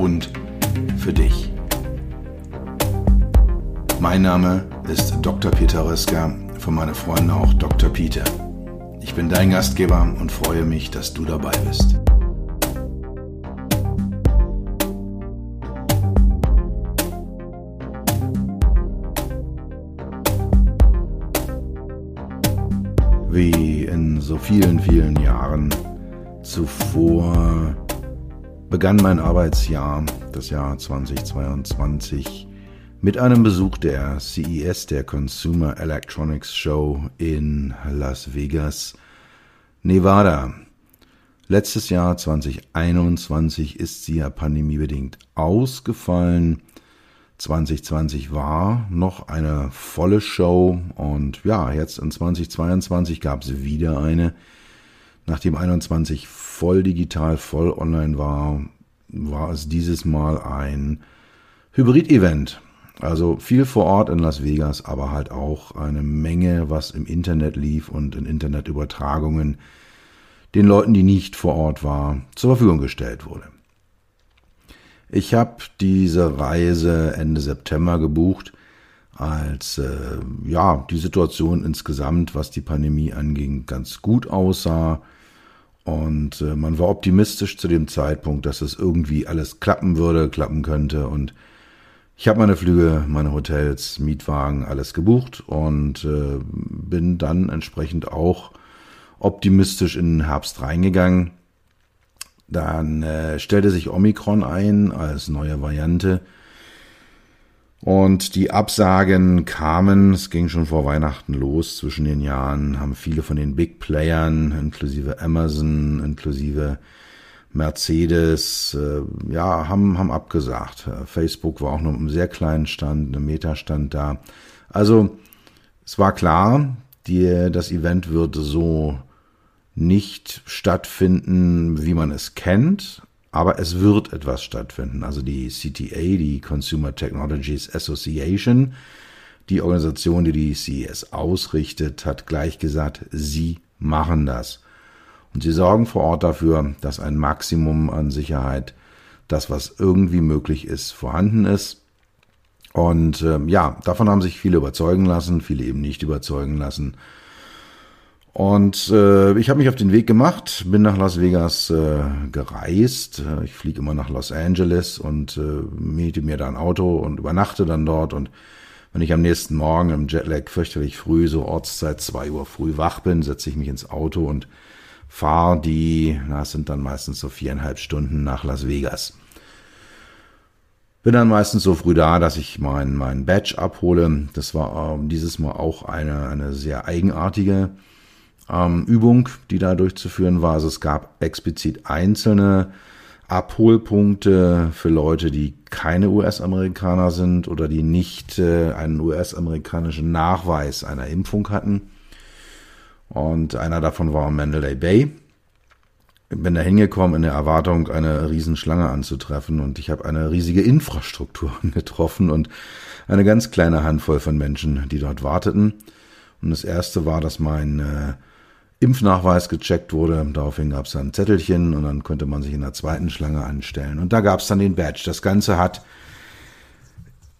und für dich. Mein Name ist Dr. Peter Röska, von meinen Freunden auch Dr. Peter. Ich bin dein Gastgeber und freue mich, dass du dabei bist. Wie in so vielen, vielen Jahren zuvor begann mein Arbeitsjahr, das Jahr 2022, mit einem Besuch der CES, der Consumer Electronics Show in Las Vegas, Nevada. Letztes Jahr 2021 ist sie ja pandemiebedingt ausgefallen. 2020 war noch eine volle Show und ja, jetzt in 2022 gab es wieder eine. Nachdem 21 voll digital, voll online war, war es dieses Mal ein Hybrid-Event. Also viel vor Ort in Las Vegas, aber halt auch eine Menge, was im Internet lief und in Internetübertragungen den Leuten, die nicht vor Ort waren, zur Verfügung gestellt wurde. Ich habe diese Reise Ende September gebucht, als äh, ja die Situation insgesamt, was die Pandemie anging, ganz gut aussah. Und äh, man war optimistisch zu dem Zeitpunkt, dass es irgendwie alles klappen würde, klappen könnte. Und ich habe meine Flüge, meine Hotels, Mietwagen, alles gebucht und äh, bin dann entsprechend auch optimistisch in den Herbst reingegangen. Dann äh, stellte sich Omikron ein als neue Variante. Und die Absagen kamen, es ging schon vor Weihnachten los, zwischen den Jahren haben viele von den Big Playern, inklusive Amazon, inklusive Mercedes, äh, ja, haben, haben abgesagt. Facebook war auch noch im sehr kleinen Stand, einem Metastand da. Also, es war klar, die, das Event wird so nicht stattfinden, wie man es kennt, aber es wird etwas stattfinden. Also die CTA, die Consumer Technologies Association, die Organisation, die die CES ausrichtet, hat gleich gesagt, sie machen das. Und sie sorgen vor Ort dafür, dass ein Maximum an Sicherheit, das was irgendwie möglich ist, vorhanden ist. Und äh, ja, davon haben sich viele überzeugen lassen, viele eben nicht überzeugen lassen. Und äh, ich habe mich auf den Weg gemacht, bin nach Las Vegas äh, gereist. Ich fliege immer nach Los Angeles und äh, miete mir da ein Auto und übernachte dann dort. Und wenn ich am nächsten Morgen im Jetlag fürchterlich früh, so Ortszeit zwei Uhr früh wach bin, setze ich mich ins Auto und fahre die, na, es sind dann meistens so viereinhalb Stunden nach Las Vegas. Bin dann meistens so früh da, dass ich mein, mein Badge abhole. Das war ähm, dieses Mal auch eine, eine sehr eigenartige ähm, Übung, die da durchzuführen war. Also es gab explizit einzelne Abholpunkte für Leute, die keine US-Amerikaner sind oder die nicht äh, einen US-amerikanischen Nachweis einer Impfung hatten. Und einer davon war Mandalay Bay. Ich bin da hingekommen in der Erwartung, eine Riesenschlange anzutreffen und ich habe eine riesige Infrastruktur getroffen und eine ganz kleine Handvoll von Menschen, die dort warteten. Und das erste war, dass mein äh, Impfnachweis gecheckt wurde. Daraufhin gab es dann ein Zettelchen und dann konnte man sich in der zweiten Schlange anstellen. Und da gab es dann den Badge. Das Ganze hat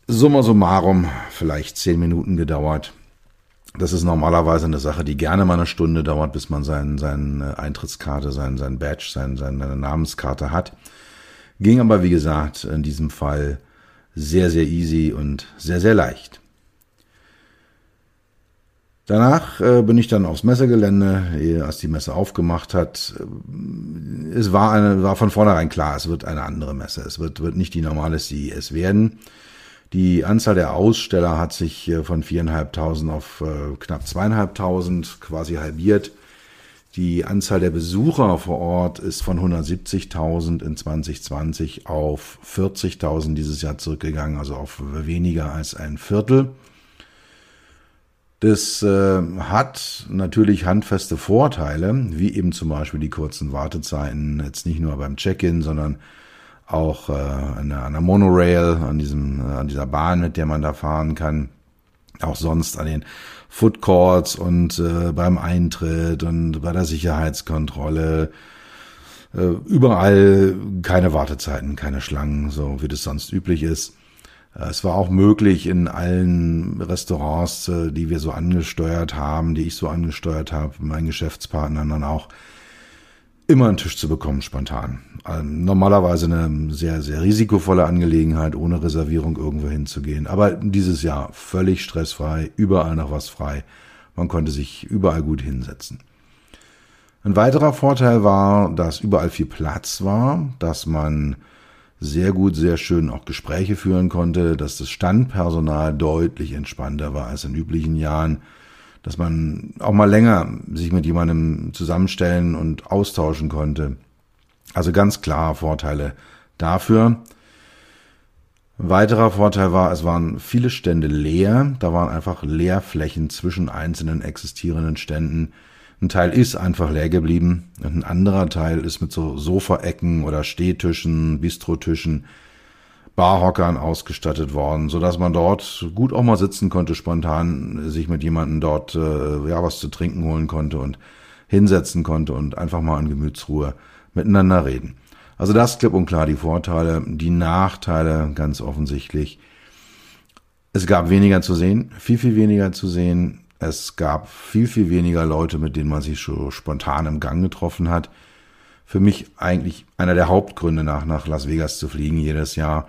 summa summarum vielleicht zehn Minuten gedauert. Das ist normalerweise eine Sache, die gerne mal eine Stunde dauert, bis man sein, seine Eintrittskarte, sein, sein Badge, sein, seine Namenskarte hat. Ging aber, wie gesagt, in diesem Fall sehr, sehr easy und sehr, sehr leicht. Danach äh, bin ich dann aufs Messegelände, als die Messe aufgemacht hat. Es war, eine, war von vornherein klar, es wird eine andere Messe. Es wird, wird nicht die normale CES werden. Die Anzahl der Aussteller hat sich äh, von viereinhalbtausend auf äh, knapp zweieinhalbtausend quasi halbiert. Die Anzahl der Besucher vor Ort ist von 170.000 in 2020 auf 40.000 dieses Jahr zurückgegangen, also auf weniger als ein Viertel. Das äh, hat natürlich handfeste Vorteile, wie eben zum Beispiel die kurzen Wartezeiten, jetzt nicht nur beim Check-in, sondern auch äh, an, der, an der Monorail, an, diesem, äh, an dieser Bahn, mit der man da fahren kann. Auch sonst an den Food Courts und äh, beim Eintritt und bei der Sicherheitskontrolle. Äh, überall keine Wartezeiten, keine Schlangen, so wie das sonst üblich ist. Äh, es war auch möglich in allen Restaurants, äh, die wir so angesteuert haben, die ich so angesteuert habe, meinen Geschäftspartnern dann auch, immer einen Tisch zu bekommen, spontan. Ähm, normalerweise eine sehr, sehr risikovolle Angelegenheit, ohne Reservierung irgendwo hinzugehen. Aber dieses Jahr völlig stressfrei, überall noch was frei. Man konnte sich überall gut hinsetzen. Ein weiterer Vorteil war, dass überall viel Platz war, dass man sehr gut, sehr schön auch Gespräche führen konnte, dass das Standpersonal deutlich entspannter war als in üblichen Jahren, dass man auch mal länger sich mit jemandem zusammenstellen und austauschen konnte. Also ganz klar Vorteile dafür. Weiterer Vorteil war, es waren viele Stände leer. Da waren einfach Leerflächen zwischen einzelnen existierenden Ständen. Ein Teil ist einfach leer geblieben und ein anderer Teil ist mit so Sofaecken oder Stehtischen, Bistrotischen, Barhockern ausgestattet worden, so dass man dort gut auch mal sitzen konnte, spontan sich mit jemandem dort äh, ja was zu trinken holen konnte und hinsetzen konnte und einfach mal in Gemütsruhe miteinander reden. Also das klipp und klar die Vorteile, die Nachteile ganz offensichtlich. Es gab weniger zu sehen, viel, viel weniger zu sehen. Es gab viel, viel weniger Leute, mit denen man sich so spontan im Gang getroffen hat. Für mich eigentlich einer der Hauptgründe nach, nach Las Vegas zu fliegen jedes Jahr.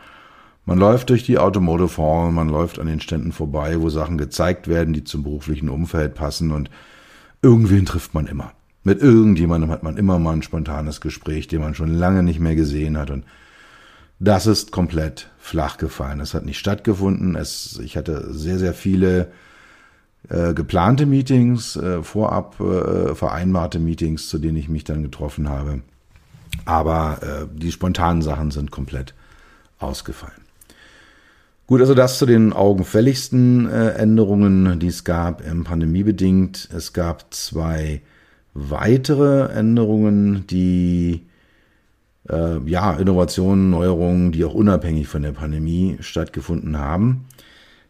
Man läuft durch die Automotive Hall, man läuft an den Ständen vorbei, wo Sachen gezeigt werden, die zum beruflichen Umfeld passen und irgendwen trifft man immer. Mit irgendjemandem hat man immer mal ein spontanes Gespräch, den man schon lange nicht mehr gesehen hat und das ist komplett flach gefallen. Es hat nicht stattgefunden. Es, ich hatte sehr, sehr viele äh, geplante Meetings, äh, vorab äh, vereinbarte Meetings, zu denen ich mich dann getroffen habe. Aber äh, die spontanen Sachen sind komplett ausgefallen. Gut, also das zu den augenfälligsten äh, Änderungen, die es gab, ähm, pandemiebedingt. Es gab zwei weitere Änderungen, die äh, ja Innovationen, Neuerungen, die auch unabhängig von der Pandemie stattgefunden haben.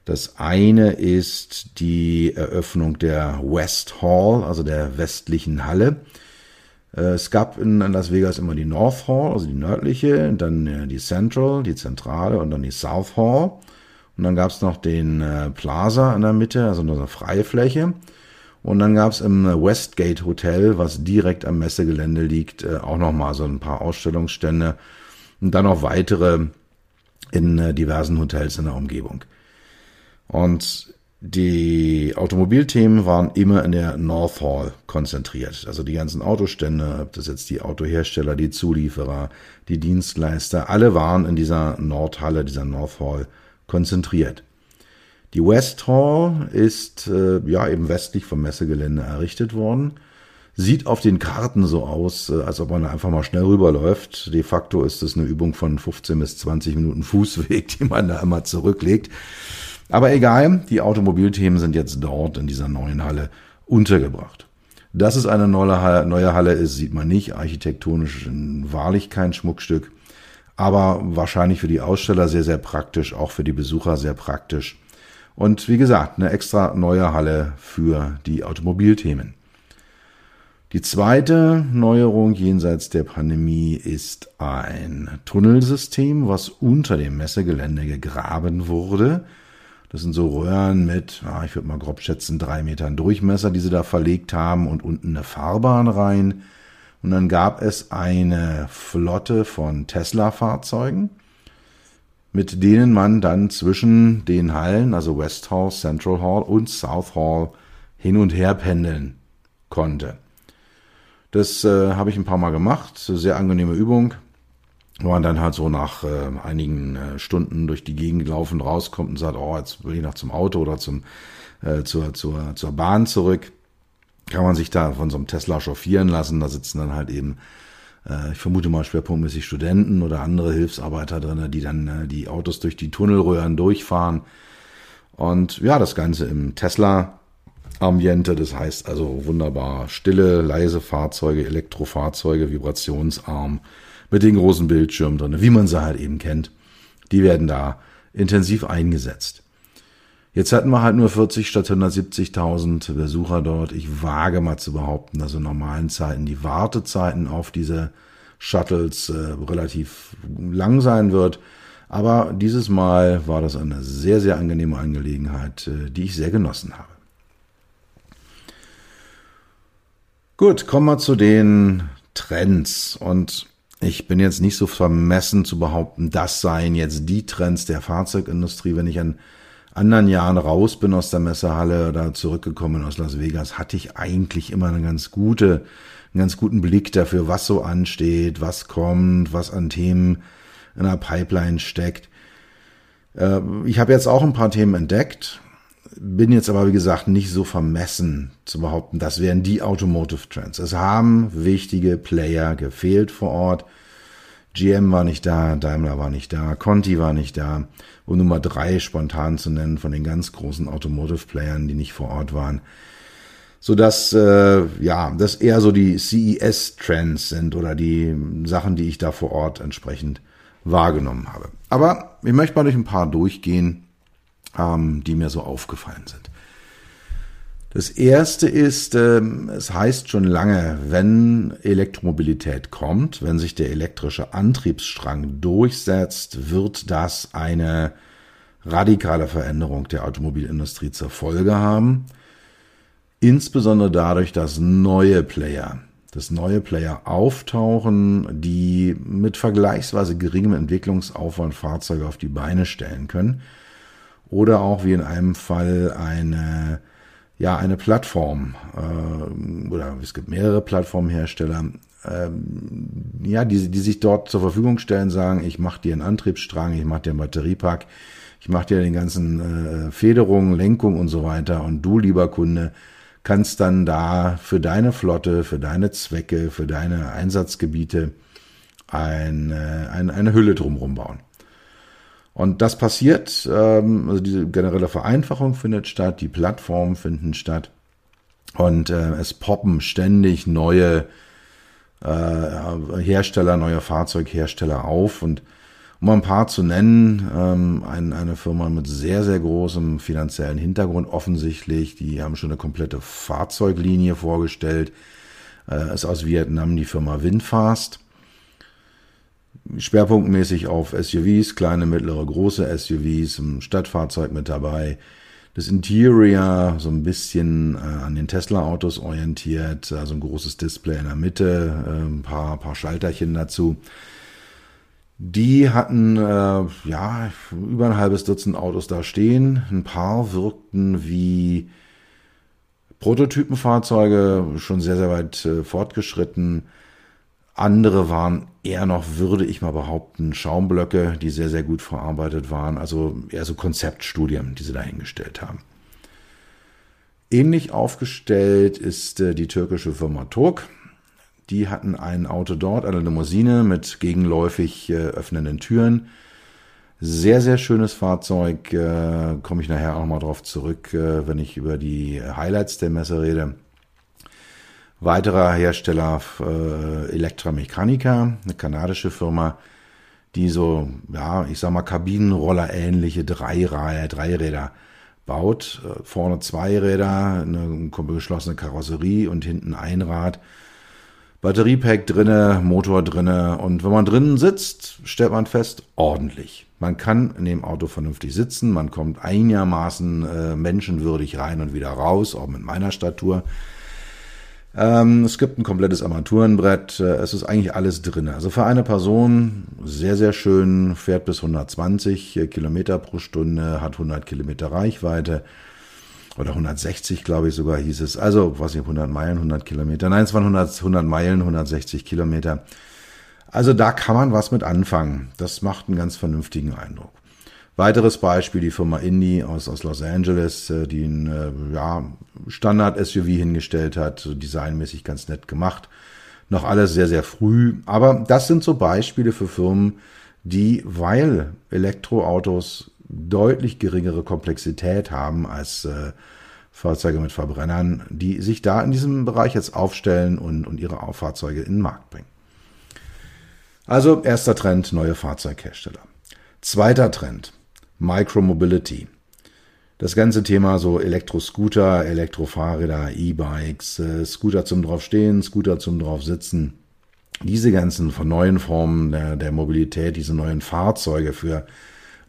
Das eine ist die Eröffnung der West Hall, also der westlichen Halle. Äh, es gab in Las Vegas immer die North Hall, also die nördliche, dann äh, die Central, die zentrale und dann die South Hall. Und dann gab es noch den äh, Plaza in der Mitte, also eine freie Fläche. Und dann gab es im Westgate Hotel, was direkt am Messegelände liegt, auch nochmal so ein paar Ausstellungsstände und dann noch weitere in diversen Hotels in der Umgebung. Und die Automobilthemen waren immer in der North Hall konzentriert. Also die ganzen Autostände, ob das jetzt die Autohersteller, die Zulieferer, die Dienstleister, alle waren in dieser Nordhalle, dieser North Hall konzentriert. Die West Hall ist äh, ja eben westlich vom Messegelände errichtet worden. Sieht auf den Karten so aus, äh, als ob man einfach mal schnell rüberläuft. De facto ist es eine Übung von 15 bis 20 Minuten Fußweg, die man da immer zurücklegt. Aber egal, die Automobilthemen sind jetzt dort in dieser neuen Halle untergebracht. Dass es eine neue Halle, neue Halle ist, sieht man nicht. Architektonisch wahrlich kein Schmuckstück. Aber wahrscheinlich für die Aussteller sehr, sehr praktisch, auch für die Besucher sehr praktisch. Und wie gesagt, eine extra neue Halle für die Automobilthemen. Die zweite Neuerung jenseits der Pandemie ist ein Tunnelsystem, was unter dem Messegelände gegraben wurde. Das sind so Röhren mit, ja, ich würde mal grob schätzen, drei Metern Durchmesser, die sie da verlegt haben und unten eine Fahrbahn rein. Und dann gab es eine Flotte von Tesla-Fahrzeugen, mit denen man dann zwischen den Hallen, also West Hall, Central Hall und South Hall, hin und her pendeln konnte. Das äh, habe ich ein paar Mal gemacht, sehr angenehme Übung man dann halt so nach äh, einigen äh, Stunden durch die Gegend laufen rauskommt und sagt, oh, jetzt will ich noch zum Auto oder zum, äh, zur, zur, zur Bahn zurück. kann man sich da von so einem Tesla chauffieren lassen. Da sitzen dann halt eben, äh, ich vermute mal schwerpunktmäßig Studenten oder andere Hilfsarbeiter drin, die dann äh, die Autos durch die Tunnelröhren durchfahren. Und ja, das Ganze im Tesla Ambiente, das heißt also wunderbar stille, leise Fahrzeuge, Elektrofahrzeuge, vibrationsarm, mit den großen Bildschirmen drin, wie man sie halt eben kennt. Die werden da intensiv eingesetzt. Jetzt hatten wir halt nur 40 statt 170.000 Besucher dort. Ich wage mal zu behaupten, dass in normalen Zeiten die Wartezeiten auf diese Shuttles äh, relativ lang sein wird. Aber dieses Mal war das eine sehr, sehr angenehme Angelegenheit, äh, die ich sehr genossen habe. Gut, kommen wir zu den Trends. Und ich bin jetzt nicht so vermessen zu behaupten, das seien jetzt die Trends der Fahrzeugindustrie, wenn ich an anderen Jahren raus bin aus der Messehalle oder zurückgekommen aus Las Vegas, hatte ich eigentlich immer eine ganz gute, einen ganz guten Blick dafür, was so ansteht, was kommt, was an Themen in der Pipeline steckt. Äh, ich habe jetzt auch ein paar Themen entdeckt, bin jetzt aber, wie gesagt, nicht so vermessen zu behaupten, das wären die Automotive Trends. Es haben wichtige Player gefehlt vor Ort. GM war nicht da, Daimler war nicht da, Conti war nicht da, um Nummer drei spontan zu nennen von den ganz großen Automotive-Playern, die nicht vor Ort waren. So dass, äh, ja, das eher so die CES-Trends sind oder die Sachen, die ich da vor Ort entsprechend wahrgenommen habe. Aber ich möchte mal durch ein paar durchgehen, ähm, die mir so aufgefallen sind. Das erste ist, ähm, es heißt schon lange, wenn Elektromobilität kommt, wenn sich der elektrische Antriebsstrang durchsetzt, wird das eine radikale Veränderung der Automobilindustrie zur Folge haben. Insbesondere dadurch, dass neue Player, dass neue Player auftauchen, die mit vergleichsweise geringem Entwicklungsaufwand Fahrzeuge auf die Beine stellen können. Oder auch wie in einem Fall eine ja eine Plattform äh, oder es gibt mehrere Plattformhersteller, ähm, ja, die, die sich dort zur Verfügung stellen, sagen, ich mache dir einen Antriebsstrang, ich mache dir einen Batteriepack, ich mache dir den ganzen äh, Federung, Lenkung und so weiter und du, lieber Kunde, kannst dann da für deine Flotte, für deine Zwecke, für deine Einsatzgebiete ein, äh, ein, eine Hülle drumherum bauen. Und das passiert, ähm, also diese generelle Vereinfachung findet statt, die Plattformen finden statt und äh, es poppen ständig neue äh, Hersteller, neue Fahrzeughersteller auf. Und um ein paar zu nennen, ähm, ein, eine Firma mit sehr, sehr großem finanziellen Hintergrund offensichtlich, die haben schon eine komplette Fahrzeuglinie vorgestellt, äh, ist aus Vietnam die Firma Winfast schwerpunktmäßig auf SUVs, kleine, mittlere, große SUVs, ein Stadtfahrzeug mit dabei. Das Interior so ein bisschen äh, an den Tesla-Autos orientiert, also ein großes Display in der Mitte, äh, ein paar, paar Schalterchen dazu. Die hatten äh, ja über ein halbes Dutzend Autos da stehen. Ein paar wirkten wie Prototypenfahrzeuge, schon sehr, sehr weit äh, fortgeschritten. Andere waren eher noch, würde ich mal behaupten, Schaumblöcke, die sehr, sehr gut verarbeitet waren. Also eher so Konzeptstudien, die sie dahingestellt haben. Ähnlich aufgestellt ist äh, die türkische Firma Turk. Die hatten ein Auto dort, eine Limousine mit gegenläufig äh, öffnenden Türen. Sehr, sehr schönes Fahrzeug. Äh, Komme ich nachher auch mal drauf zurück, wenn ich über die Highlights der Messe rede. Weiterer Hersteller äh, Electra Mechanica, eine kanadische Firma, die so, ja, ich sag mal, Kabinenroller ähnliche Dreiräder, Dreiräder baut. Äh, vorne zwei Räder, eine geschlossene Karosserie und hinten ein Rad. Batteriepack drinne, Motor drinne und wenn man drinnen sitzt, stellt man fest, ordentlich. Man kann in dem Auto vernünftig sitzen, man kommt einigermaßen äh, menschenwürdig rein und wieder raus, auch mit meiner Statur. Ähm, es gibt ein komplettes Armaturenbrett. Äh, es ist eigentlich alles drin. Also für eine Person sehr, sehr schön, fährt bis 120 äh, Kilometer pro Stunde, hat 100 Kilometer Reichweite. Oder 160, glaube ich sogar hieß es. Also, was ich, 100 Meilen, 100 Kilometer. Nein, es waren 100, 100 Meilen, 160 Kilometer. Also da kann man was mit anfangen. Das macht einen ganz vernünftigen Eindruck. Weiteres Beispiel, die Firma Indy aus, aus Los Angeles, äh, die ein äh, ja, Standard-SUV hingestellt hat, designmäßig ganz nett gemacht. Noch alles sehr, sehr früh. Aber das sind so Beispiele für Firmen, die, weil Elektroautos deutlich geringere Komplexität haben als äh, Fahrzeuge mit Verbrennern, die sich da in diesem Bereich jetzt aufstellen und, und ihre Fahrzeuge in den Markt bringen. Also erster Trend, neue Fahrzeughersteller. Zweiter Trend, Micromobility. Das ganze Thema so Elektroscooter, Elektrofahrräder, E-Bikes, äh, Scooter zum draufstehen, Scooter zum draufsitzen. Diese ganzen von neuen Formen der, der Mobilität, diese neuen Fahrzeuge für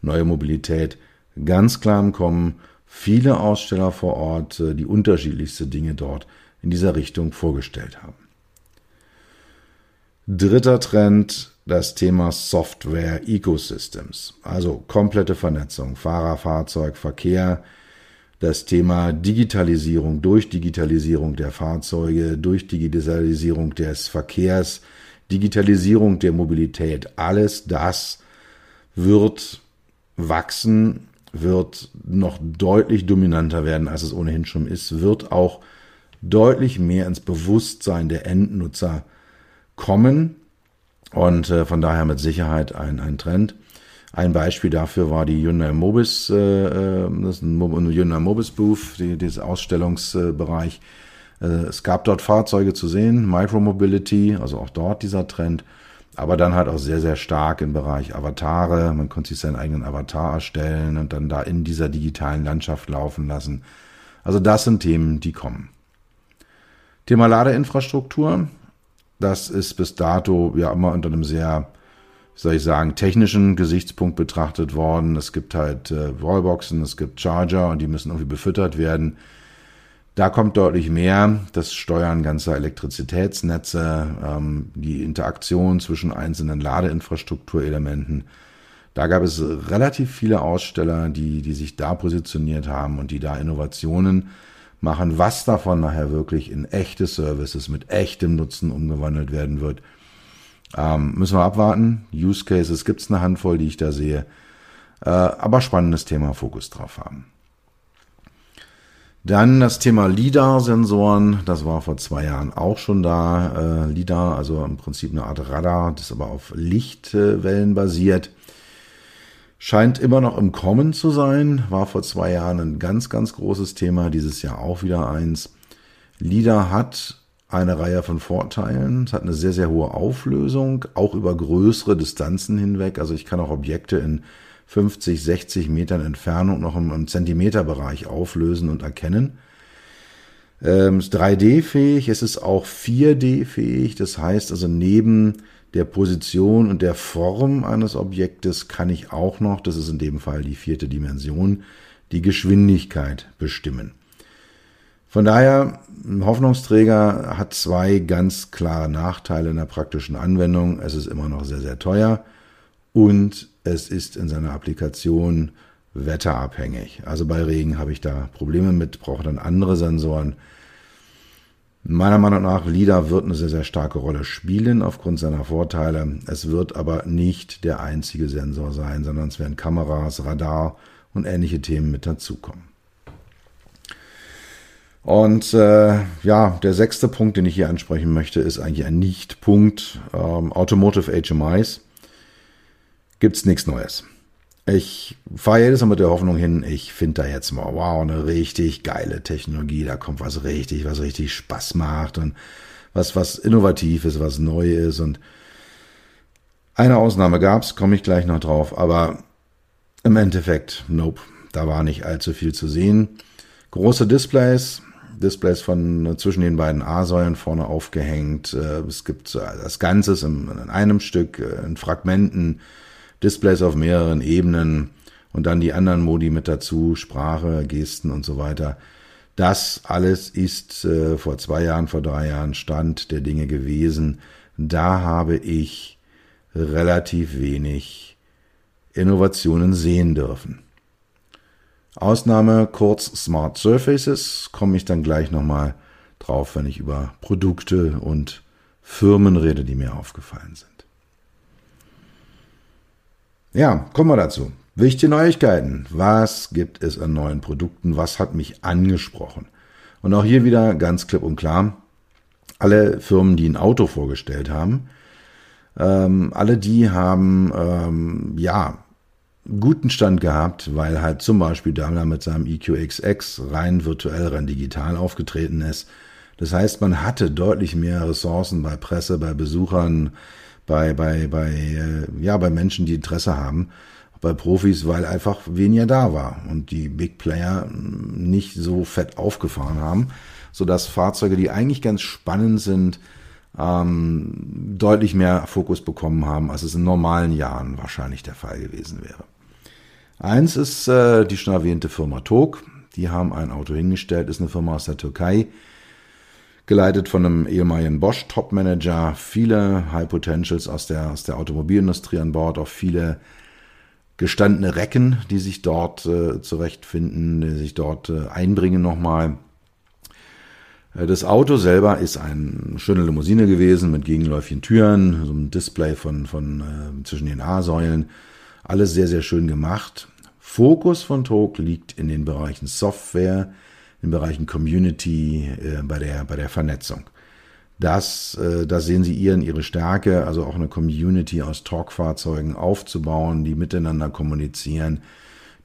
neue Mobilität, ganz klar im Kommen. Viele Aussteller vor Ort, äh, die unterschiedlichste Dinge dort in dieser Richtung vorgestellt haben. Dritter Trend, das Thema Software Ecosystems, also komplette Vernetzung, Fahrer, Fahrzeug, Verkehr, das Thema Digitalisierung durch Digitalisierung der Fahrzeuge, durch Digitalisierung des Verkehrs, Digitalisierung der Mobilität, alles das wird wachsen, wird noch deutlich dominanter werden, als es ohnehin schon ist, wird auch deutlich mehr ins Bewusstsein der Endnutzer kommen und äh, von daher mit Sicherheit ein, ein Trend. Ein Beispiel dafür war die Hyundai Mobis, äh, äh das ist ein Hyundai Mobis Booth, die, dieser Ausstellungsbereich. Äh, es gab dort Fahrzeuge zu sehen, Micromobility, also auch dort dieser Trend, aber dann halt auch sehr, sehr stark im Bereich Avatare. Man konnte sich seinen eigenen Avatar erstellen und dann da in dieser digitalen Landschaft laufen lassen. Also das sind Themen, die kommen. Thema Ladeinfrastruktur. Das ist bis dato ja immer unter einem sehr, wie soll ich sagen, technischen Gesichtspunkt betrachtet worden. Es gibt halt äh, Wallboxen, es gibt Charger und die müssen irgendwie befüttert werden. Da kommt deutlich mehr das Steuern ganzer Elektrizitätsnetze, ähm, die Interaktion zwischen einzelnen Ladeinfrastrukturelementen. Da gab es relativ viele Aussteller, die, die sich da positioniert haben und die da Innovationen machen, was davon nachher wirklich in echte Services mit echtem Nutzen umgewandelt werden wird. Ähm, müssen wir abwarten. Use Cases gibt es eine Handvoll, die ich da sehe. Äh, aber spannendes Thema, Fokus drauf haben. Dann das Thema LIDAR-Sensoren, das war vor zwei Jahren auch schon da. Äh, LIDAR, also im Prinzip eine Art Radar, das aber auf Lichtwellen basiert. Scheint immer noch im Kommen zu sein, war vor zwei Jahren ein ganz, ganz großes Thema, dieses Jahr auch wieder eins. LIDAR hat eine Reihe von Vorteilen. Es hat eine sehr, sehr hohe Auflösung, auch über größere Distanzen hinweg. Also ich kann auch Objekte in 50, 60 Metern Entfernung noch im, im Zentimeterbereich auflösen und erkennen. Ähm, ist 3D-fähig, es ist auch 4D-fähig. Das heißt also neben der Position und der Form eines Objektes kann ich auch noch, das ist in dem Fall die vierte Dimension, die Geschwindigkeit bestimmen. Von daher, ein Hoffnungsträger hat zwei ganz klare Nachteile in der praktischen Anwendung. Es ist immer noch sehr, sehr teuer und es ist in seiner Applikation wetterabhängig. Also bei Regen habe ich da Probleme mit, brauche dann andere Sensoren. Meiner Meinung nach, LIDAR wird eine sehr, sehr starke Rolle spielen aufgrund seiner Vorteile. Es wird aber nicht der einzige Sensor sein, sondern es werden Kameras, Radar und ähnliche Themen mit dazukommen. Und äh, ja, der sechste Punkt, den ich hier ansprechen möchte, ist eigentlich ein Nicht-Punkt. Ähm, Automotive HMIs. Gibt's nichts Neues. Ich fahre jedes Mal mit der Hoffnung hin, ich finde da jetzt mal, wow, eine richtig geile Technologie, da kommt was richtig, was richtig Spaß macht und was, was innovativ ist, was neu ist und eine Ausnahme gab's, komme ich gleich noch drauf, aber im Endeffekt, nope, da war nicht allzu viel zu sehen. Große Displays, Displays von zwischen den beiden A-Säulen vorne aufgehängt. Äh, es gibt das Ganze in einem Stück, äh, in Fragmenten, Displays auf mehreren Ebenen und dann die anderen Modi mit dazu, Sprache, Gesten und so weiter. Das alles ist äh, vor zwei Jahren, vor drei Jahren Stand der Dinge gewesen. Da habe ich relativ wenig Innovationen sehen dürfen. Ausnahme kurz Smart Surfaces, komme ich dann gleich nochmal drauf, wenn ich über Produkte und Firmen rede, die mir aufgefallen sind. Ja, kommen wir dazu. Wichtige Neuigkeiten. Was gibt es an neuen Produkten? Was hat mich angesprochen? Und auch hier wieder ganz klipp und klar. Alle Firmen, die ein Auto vorgestellt haben, ähm, alle die haben ähm, ja guten Stand gehabt, weil halt zum Beispiel Daimler mit seinem EQXX rein virtuell, rein digital aufgetreten ist. Das heißt, man hatte deutlich mehr Ressourcen bei Presse, bei Besuchern, bei, bei, bei, äh, ja, bei Menschen, die Interesse haben, bei Profis, weil einfach weniger da war und die Big Player hm, nicht so fett aufgefahren haben, sodass Fahrzeuge, die eigentlich ganz spannend sind, ähm, deutlich mehr Fokus bekommen haben, als es in normalen Jahren wahrscheinlich der Fall gewesen wäre. Eins ist äh, die schon erwähnte Firma Tog. Die haben ein Auto hingestellt, ist eine Firma aus der Türkei, geleitet von einem ehemaligen Bosch Topmanager, viele High Potentials aus der, aus der Automobilindustrie an Bord, auch viele gestandene Recken, die sich dort äh, zurechtfinden, die sich dort äh, einbringen nochmal. Äh, das Auto selber ist eine schöne Limousine gewesen mit gegenläufigen Türen, so ein Display von, von äh, zwischen den A-Säulen. Alles sehr, sehr schön gemacht. Fokus von Talk liegt in den Bereichen Software, den Bereichen Community, äh, bei, der, bei der Vernetzung. Das, äh, das sehen Sie ihren, ihre Stärke, also auch eine Community aus Talk-Fahrzeugen aufzubauen, die miteinander kommunizieren,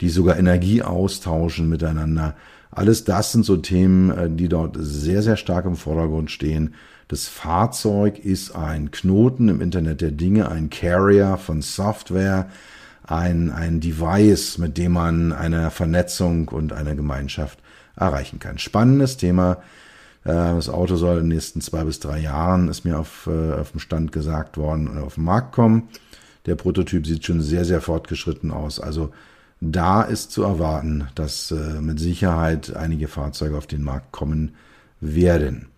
die sogar Energie austauschen miteinander. Alles das sind so Themen, äh, die dort sehr, sehr stark im Vordergrund stehen. Das Fahrzeug ist ein Knoten im Internet der Dinge, ein Carrier von Software, ein, ein Device, mit dem man eine Vernetzung und eine Gemeinschaft erreichen kann. Spannendes Thema. Äh, das Auto soll in den nächsten zwei bis drei Jahren, ist mir auf, äh, auf dem Stand gesagt worden, auf den Markt kommen. Der Prototyp sieht schon sehr, sehr fortgeschritten aus. Also da ist zu erwarten, dass äh, mit Sicherheit einige Fahrzeuge auf den Markt kommen werden.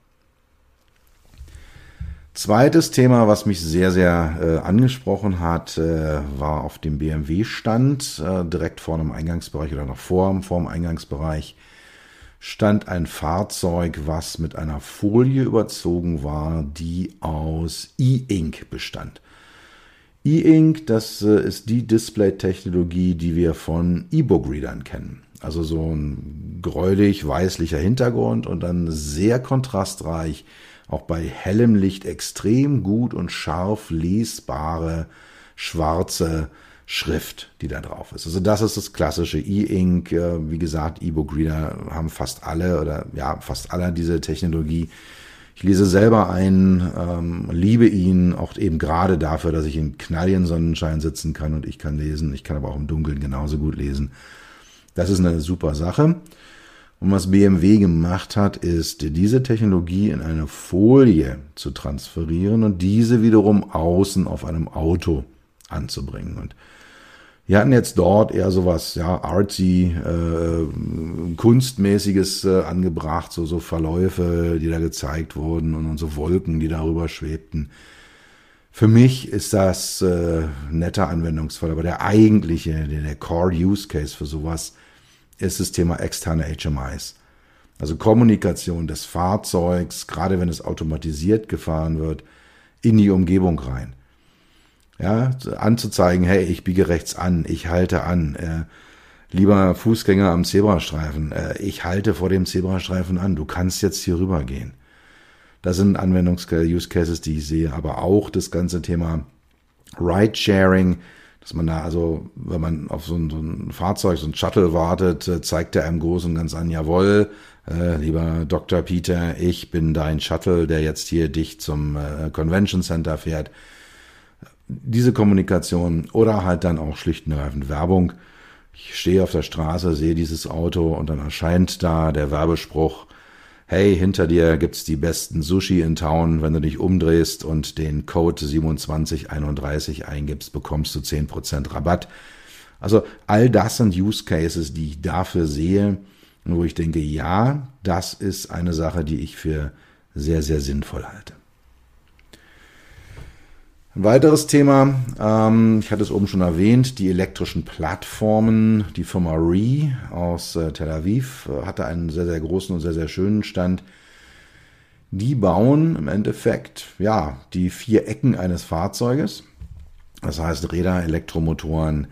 Zweites Thema, was mich sehr, sehr angesprochen hat, war auf dem BMW-Stand, direkt vor dem Eingangsbereich oder noch vor, vor dem Eingangsbereich, stand ein Fahrzeug, was mit einer Folie überzogen war, die aus E-Ink bestand. E-Ink, das äh, ist die Display-Technologie, die wir von E-Book-Readern kennen. Also so ein gräulich weißlicher Hintergrund und dann sehr kontrastreich, auch bei hellem Licht extrem gut und scharf lesbare schwarze Schrift, die da drauf ist. Also das ist das klassische E-Ink. Äh, wie gesagt, E-Book-Reader haben fast alle oder ja, fast alle diese Technologie. Ich lese selber einen, ähm, liebe ihn, auch eben gerade dafür, dass ich in knalligen Sonnenschein sitzen kann und ich kann lesen. Ich kann aber auch im Dunkeln genauso gut lesen. Das ist eine super Sache. Und was BMW gemacht hat, ist, diese Technologie in eine Folie zu transferieren und diese wiederum außen auf einem Auto anzubringen. Und wir hatten jetzt dort eher sowas, ja, artsy, äh, kunstmäßiges äh, angebracht, so, so Verläufe, die da gezeigt wurden und, und so Wolken, die darüber schwebten. Für mich ist das äh, netter Anwendungsfall, aber der eigentliche, der, der Core Use Case für sowas ist das Thema externe HMIs. Also Kommunikation des Fahrzeugs, gerade wenn es automatisiert gefahren wird, in die Umgebung rein ja, anzuzeigen, hey, ich biege rechts an, ich halte an, äh, lieber Fußgänger am Zebrastreifen, äh, ich halte vor dem Zebrastreifen an, du kannst jetzt hier rüber gehen. Das sind Anwendungs-Use-Cases, die ich sehe, aber auch das ganze Thema Ride-Sharing, dass man da also, wenn man auf so ein, so ein Fahrzeug, so ein Shuttle wartet, äh, zeigt er einem groß und ganz an, jawohl, äh, lieber Dr. Peter, ich bin dein Shuttle, der jetzt hier dich zum äh, Convention Center fährt diese Kommunikation oder halt dann auch schlicht und ergreifend Werbung. Ich stehe auf der Straße, sehe dieses Auto und dann erscheint da der Werbespruch, hey, hinter dir gibt's die besten Sushi in Town. Wenn du dich umdrehst und den Code 2731 eingibst, bekommst du 10% Rabatt. Also all das sind Use Cases, die ich dafür sehe, wo ich denke, ja, das ist eine Sache, die ich für sehr, sehr sinnvoll halte. Ein weiteres Thema, ähm, ich hatte es oben schon erwähnt, die elektrischen Plattformen. Die Firma RE aus äh, Tel Aviv äh, hatte einen sehr, sehr großen und sehr, sehr schönen Stand. Die bauen im Endeffekt, ja, die vier Ecken eines Fahrzeuges. Das heißt Räder, Elektromotoren,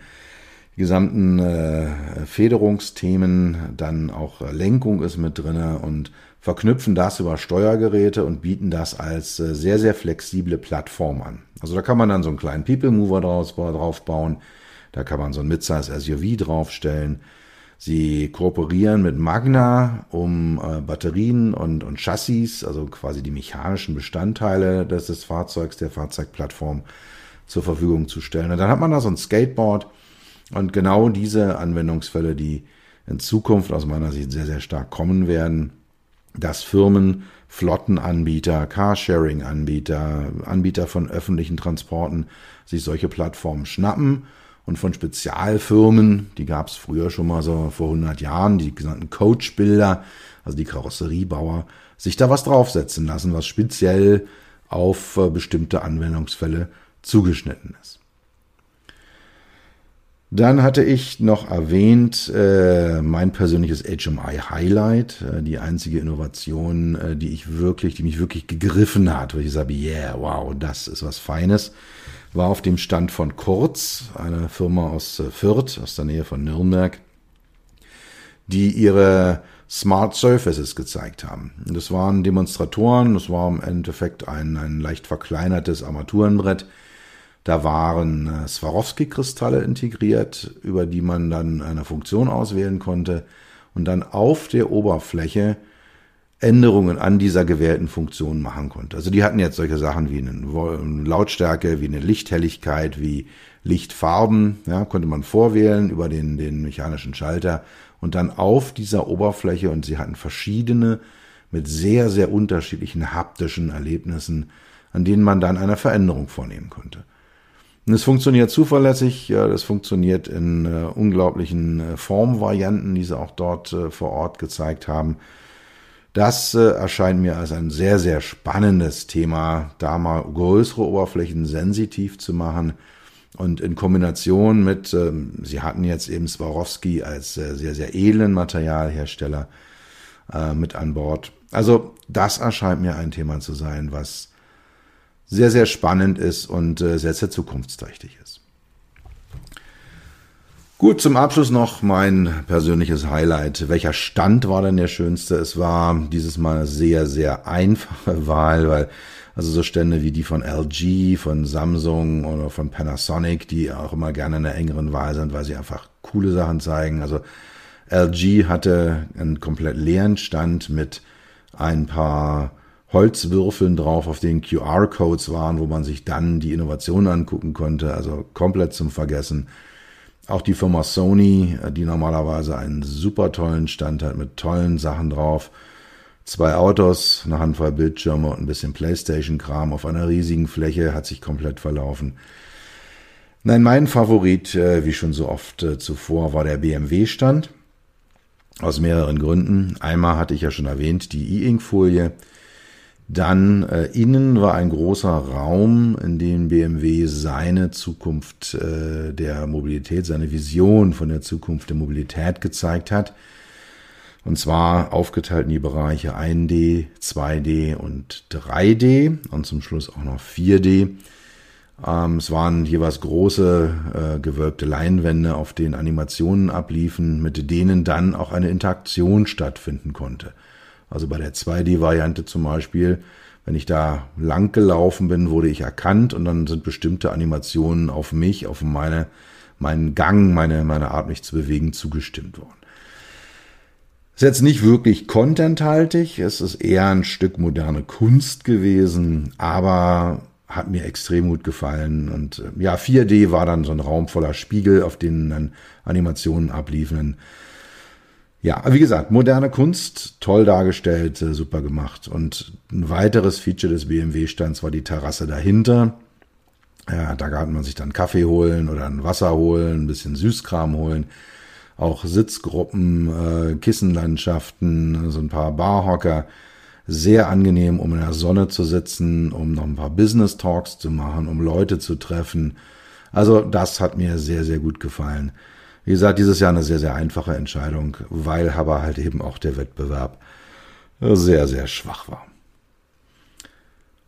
gesamten äh, Federungsthemen, dann auch Lenkung ist mit drinne und verknüpfen das über Steuergeräte und bieten das als äh, sehr, sehr flexible Plattform an. Also da kann man dann so einen kleinen People Mover draus, drauf bauen, da kann man so ein Midsize SUV draufstellen. Sie kooperieren mit Magna, um äh, Batterien und, und Chassis, also quasi die mechanischen Bestandteile des, des Fahrzeugs, der Fahrzeugplattform zur Verfügung zu stellen. Und dann hat man da so ein Skateboard, und genau diese Anwendungsfälle, die in Zukunft aus meiner Sicht sehr, sehr stark kommen werden, dass Firmen, Flottenanbieter, Carsharing-Anbieter, Anbieter von öffentlichen Transporten sich solche Plattformen schnappen und von Spezialfirmen, die gab es früher schon mal so vor 100 Jahren, die genannten Coachbilder, also die Karosseriebauer, sich da was draufsetzen lassen, was speziell auf äh, bestimmte Anwendungsfälle zugeschnitten ist. Dann hatte ich noch erwähnt äh, mein persönliches HMI Highlight, äh, die einzige Innovation, äh, die ich wirklich, die mich wirklich gegriffen hat, wo ich sage, yeah, wow, das ist was Feines, war auf dem Stand von Kurz, eine Firma aus äh, Fürth, aus der Nähe von Nürnberg, die ihre Smart Surfaces gezeigt haben. Das waren Demonstratoren, das war im Endeffekt ein, ein leicht verkleinertes Armaturenbrett, da waren äh, Swarovski-Kristalle integriert, über die man dann eine Funktion auswählen konnte und dann auf der Oberfläche Änderungen an dieser gewählten Funktion machen konnte. Also die hatten jetzt solche Sachen wie eine Lautstärke, wie eine Lichthelligkeit, wie Lichtfarben, ja, konnte man vorwählen über den, den mechanischen Schalter und dann auf dieser Oberfläche und sie hatten verschiedene mit sehr, sehr unterschiedlichen haptischen Erlebnissen, an denen man dann eine Veränderung vornehmen konnte. Und es funktioniert zuverlässig, das funktioniert in äh, unglaublichen äh, Formvarianten, die sie auch dort äh, vor Ort gezeigt haben. Das äh, erscheint mir als ein sehr, sehr spannendes Thema, da mal größere Oberflächen sensitiv zu machen. Und in Kombination mit, ähm, Sie hatten jetzt eben Swarovski als äh, sehr, sehr edlen Materialhersteller äh, mit an Bord. Also das erscheint mir ein Thema zu sein, was sehr, sehr spannend ist und äh, sehr, sehr zukunftsträchtig ist. Gut, zum Abschluss noch mein persönliches Highlight. Welcher Stand war denn der schönste? Es war dieses Mal sehr, sehr einfache Wahl, weil also so Stände wie die von LG, von Samsung oder von Panasonic, die auch immer gerne in der engeren Wahl sind, weil sie einfach coole Sachen zeigen. Also LG hatte einen komplett leeren Stand mit ein paar Holzwürfeln drauf, auf denen QR-Codes waren, wo man sich dann die Innovationen angucken konnte. Also komplett zum Vergessen. Auch die Firma Sony, die normalerweise einen super tollen Stand hat mit tollen Sachen drauf. Zwei Autos, eine Handvoll Bildschirme und ein bisschen Playstation-Kram auf einer riesigen Fläche, hat sich komplett verlaufen. Nein, mein Favorit, äh, wie schon so oft äh, zuvor, war der BMW-Stand. Aus mehreren Gründen. Einmal hatte ich ja schon erwähnt, die E-Ink-Folie. Dann äh, innen war ein großer Raum, in dem BMW seine Zukunft äh, der Mobilität, seine Vision von der Zukunft der Mobilität gezeigt hat. Und zwar aufgeteilt in die Bereiche 1D, 2D und 3D und zum Schluss auch noch 4D. Ähm, es waren jeweils große äh, gewölbte Leinwände, auf denen Animationen abliefen, mit denen dann auch eine Interaktion stattfinden konnte. Also bei der 2D-Variante zum Beispiel, wenn ich da lang gelaufen bin, wurde ich erkannt und dann sind bestimmte Animationen auf mich, auf meine, meinen Gang, meine, meine Art, mich zu bewegen, zugestimmt worden. Ist jetzt nicht wirklich contenthaltig, es ist eher ein Stück moderne Kunst gewesen, aber hat mir extrem gut gefallen. Und äh, ja, 4D war dann so ein Raum voller Spiegel, auf denen dann Animationen abliefen. Ja, wie gesagt, moderne Kunst, toll dargestellt, äh, super gemacht. Und ein weiteres Feature des BMW-Stands war die Terrasse dahinter. Ja, da kann man sich dann Kaffee holen oder ein Wasser holen, ein bisschen Süßkram holen. Auch Sitzgruppen, äh, Kissenlandschaften, so ein paar Barhocker. Sehr angenehm, um in der Sonne zu sitzen, um noch ein paar Business Talks zu machen, um Leute zu treffen. Also das hat mir sehr, sehr gut gefallen. Wie gesagt, dieses Jahr eine sehr, sehr einfache Entscheidung, weil aber halt eben auch der Wettbewerb sehr, sehr schwach war.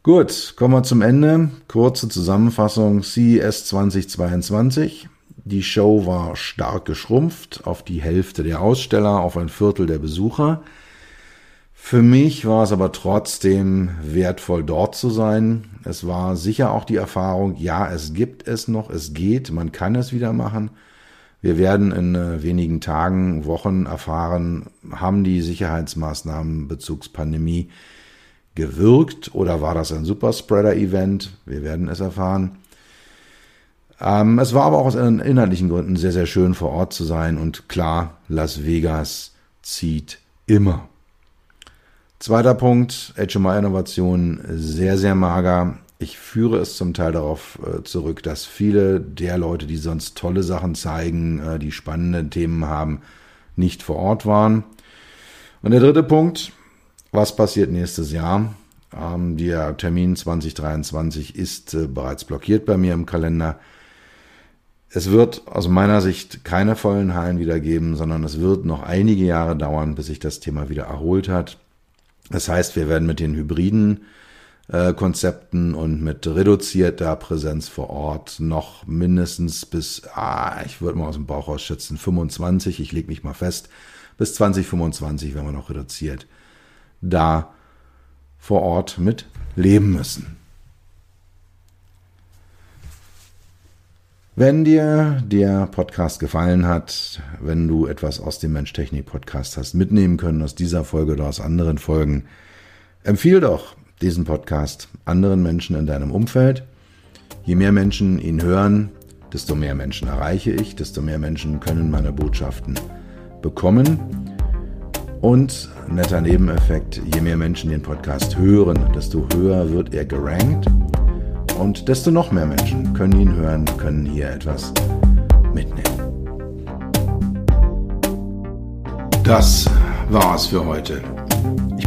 Gut, kommen wir zum Ende. Kurze Zusammenfassung. CES 2022. Die Show war stark geschrumpft auf die Hälfte der Aussteller, auf ein Viertel der Besucher. Für mich war es aber trotzdem wertvoll, dort zu sein. Es war sicher auch die Erfahrung, ja, es gibt es noch, es geht, man kann es wieder machen. Wir werden in äh, wenigen Tagen, Wochen erfahren, haben die Sicherheitsmaßnahmen Bezugspandemie gewirkt oder war das ein Superspreader-Event? Wir werden es erfahren. Ähm, es war aber auch aus inhaltlichen Gründen sehr, sehr schön vor Ort zu sein und klar, Las Vegas zieht immer. Zweiter Punkt, HMI-Innovation sehr, sehr mager. Ich führe es zum Teil darauf äh, zurück, dass viele der Leute, die sonst tolle Sachen zeigen, äh, die spannende Themen haben, nicht vor Ort waren. Und der dritte Punkt, was passiert nächstes Jahr? Ähm, der Termin 2023 ist äh, bereits blockiert bei mir im Kalender. Es wird aus meiner Sicht keine vollen Hallen wieder geben, sondern es wird noch einige Jahre dauern, bis sich das Thema wieder erholt hat. Das heißt, wir werden mit den hybriden äh, Konzepten und mit reduzierter Präsenz vor Ort noch mindestens bis, ah, ich würde mal aus dem Bauch raus schätzen, 25, ich lege mich mal fest, bis 2025 werden wir noch reduziert da vor Ort mit leben müssen. Wenn dir der Podcast gefallen hat, wenn du etwas aus dem Mensch-Technik-Podcast hast mitnehmen können, aus dieser Folge oder aus anderen Folgen, empfiehl doch diesen Podcast anderen Menschen in deinem Umfeld. Je mehr Menschen ihn hören, desto mehr Menschen erreiche ich, desto mehr Menschen können meine Botschaften bekommen. Und netter Nebeneffekt, je mehr Menschen den Podcast hören, desto höher wird er gerankt und desto noch mehr Menschen können ihn hören, können hier etwas mitnehmen. Das war's für heute.